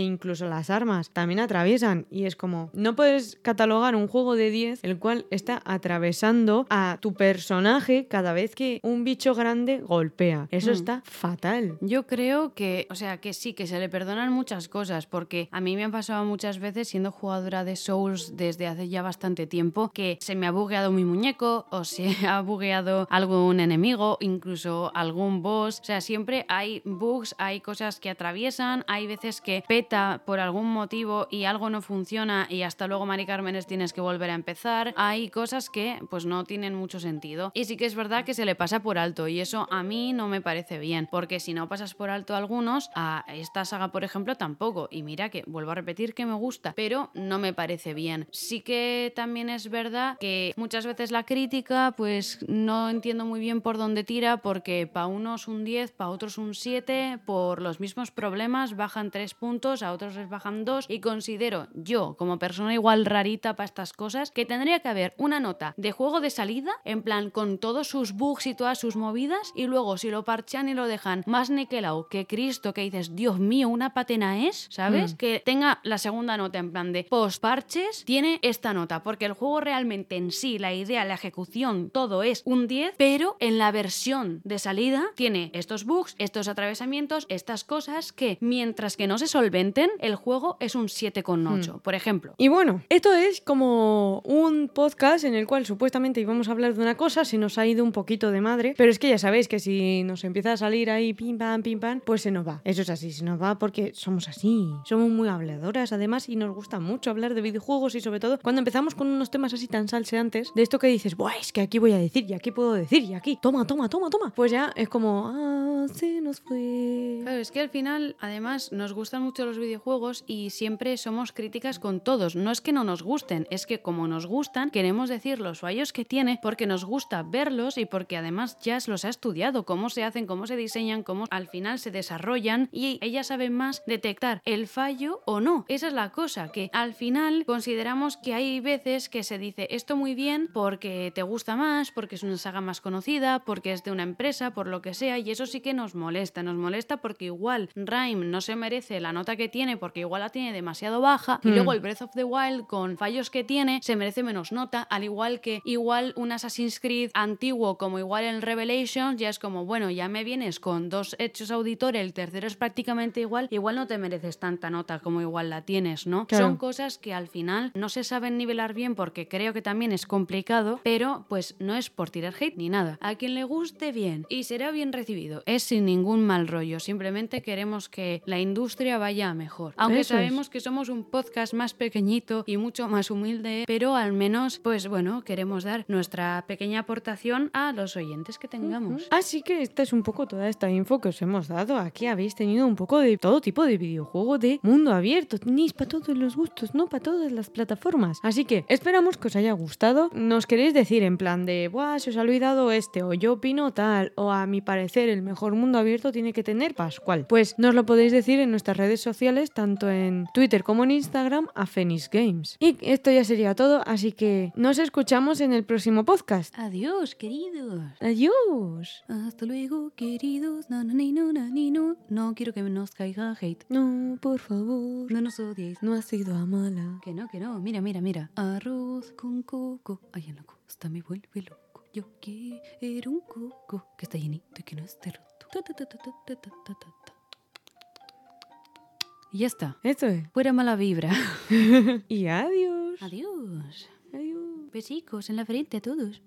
incluso las armas también atraviesan. Y es como, no puedes catalogar un juego de 10 el cual está atravesando a tu personaje cada vez que un bicho grande golpea. Eso Mm. está fatal. Yo creo que, o sea, que sí, que se le perdonan muchas cosas, porque a mí me han pasado muchas veces siendo jugadora de Souls desde hace ya bastante tiempo que se me ha bugueado mi muñeco o se ha bugueado algún enemigo, incluso algún boss. O sea, siempre hay bugs, hay cosas que atraviesan, hay veces que peta por algún motivo y algo no funciona y hasta luego, Mari Cármenes, tienes que volver a empezar. Hay cosas que pues no tienen mucho sentido. Y sí que es verdad que se le pasa por alto y eso a mí no me parece bien, porque si no pasas por alto algunos, a esta saga, por ejemplo, tampoco. Y mira que vuelvo a repetir que me gusta, pero no me parece bien. Sí que también es verdad que muchas veces la crítica, pues no entiendo muy bien por dónde tira, porque para unos un 10, para otros un 7, por los mismos problemas bajan 3 puntos, a otros les bajan 2 y considero yo, como persona igual rarita para estas cosas, que tendría que haber una nota de juego de salida, en plan con todos sus bugs y todas sus movidas, y luego si lo parchan y lo dejan más niquelado que Cristo, que dices, Dios mío, una patena es, ¿sabes? Mm. Que tenga la segunda nota en plan de post parches, tiene esta nota, porque el juego realmente en sí, la idea, la ejecución, todo es un 10, pero en la versión de salida tiene estos bugs, estos atravesamientos, estas cosas que mientras que no se solventen, el juego es un 7,8, por ejemplo. Y bueno, esto es como un podcast en el cual supuestamente íbamos a hablar de una cosa, se nos ha ido un poquito de madre, pero es que ya sabéis que si nos empieza a salir ahí pim pam, pim pam, pues se nos va. Eso es así, se nos va porque somos así, somos muy habladoras además y nos gusta mucho hablar de videojuegos y sobre todo cuando empezamos con unos temas así tan salseantes, de esto que dices, Buah, es que aquí voy a decir y aquí puedo decir y aquí, toma, toma, toma, toma. Pues ya es como, ah, se nos fue. Claro, es que al final, además, nos gustan mucho los videojuegos y siempre somos críticas con todos. No es que no nos gusten, es que como nos gustan, queremos decir los fallos que tiene porque nos gusta verlos y porque además Jazz los ha estudiado, cómo se hacen, cómo se diseñan, cómo al final se desarrollan y ella sabe más detectar el fallo o no. Esa es la cosa, que al final consideramos que hay veces que se dice esto muy bien porque te gusta más, porque es una saga más conocida, porque es de una empresa, por lo que sea, y eso sí que nos molesta. Nos molesta porque igual Rhyme no se merece la nota que tiene porque igual la tiene demasiado baja, y Hmm. luego el Breath of the Wild con fallos que tiene se merece menos nota, al igual que igual un Assassin's Creed antiguo como igual el Revelations ya es como, bueno, ya me vienes con dos hechos auditores, el tercero es prácticamente igual, igual no te mereces tanta nota como igual la tienes, ¿no? Claro. Son cosas que al final no se saben nivelar bien porque creo que también es complicado, pero pues no es por tirar hate ni nada. A quien le guste bien y será bien recibido, es sin ningún mal rollo, simplemente queremos que la industria vaya mejor. Aunque Eso es. sabemos que somos un podcast más pequeñito y mucho más humilde, pero al menos pues bueno, queremos dar nuestra pequeña aportación a los oyentes que tengamos. Así que esta es un poco toda esta info que os hemos dado. Aquí habéis tenido un poco de todo tipo de videojuego de mundo abierto. Tenéis para todos los gustos, no para todas las plataformas. Así que esperamos que os haya gustado. Nos queréis decir en plan de, Buah, se os ha olvidado este, o yo opino tal, o a mi parecer el mejor mundo abierto tiene que tener Pascual. Pues nos lo podéis decir en nuestras redes sociales, tanto en Twitter como en Instagram, a Phoenix Games. Y esto ya sería todo, así que nos escuchamos en el próximo podcast. Adiós, queridos. Adiós. Hasta luego, queridos. No, no, ni, no, no. No quiero que nos caiga hate. No, por favor. No nos odiéis. No ha sido a mala. Que no, que no. Mira, mira, mira. Arroz con coco. Ay, en la costa me vuelve loco. Yo quiero un coco que está llenito y que no esté roto. Y ya está. Eso es. Fuera mala vibra. y adiós. Adiós. Adiós. Besicos en la frente a todos.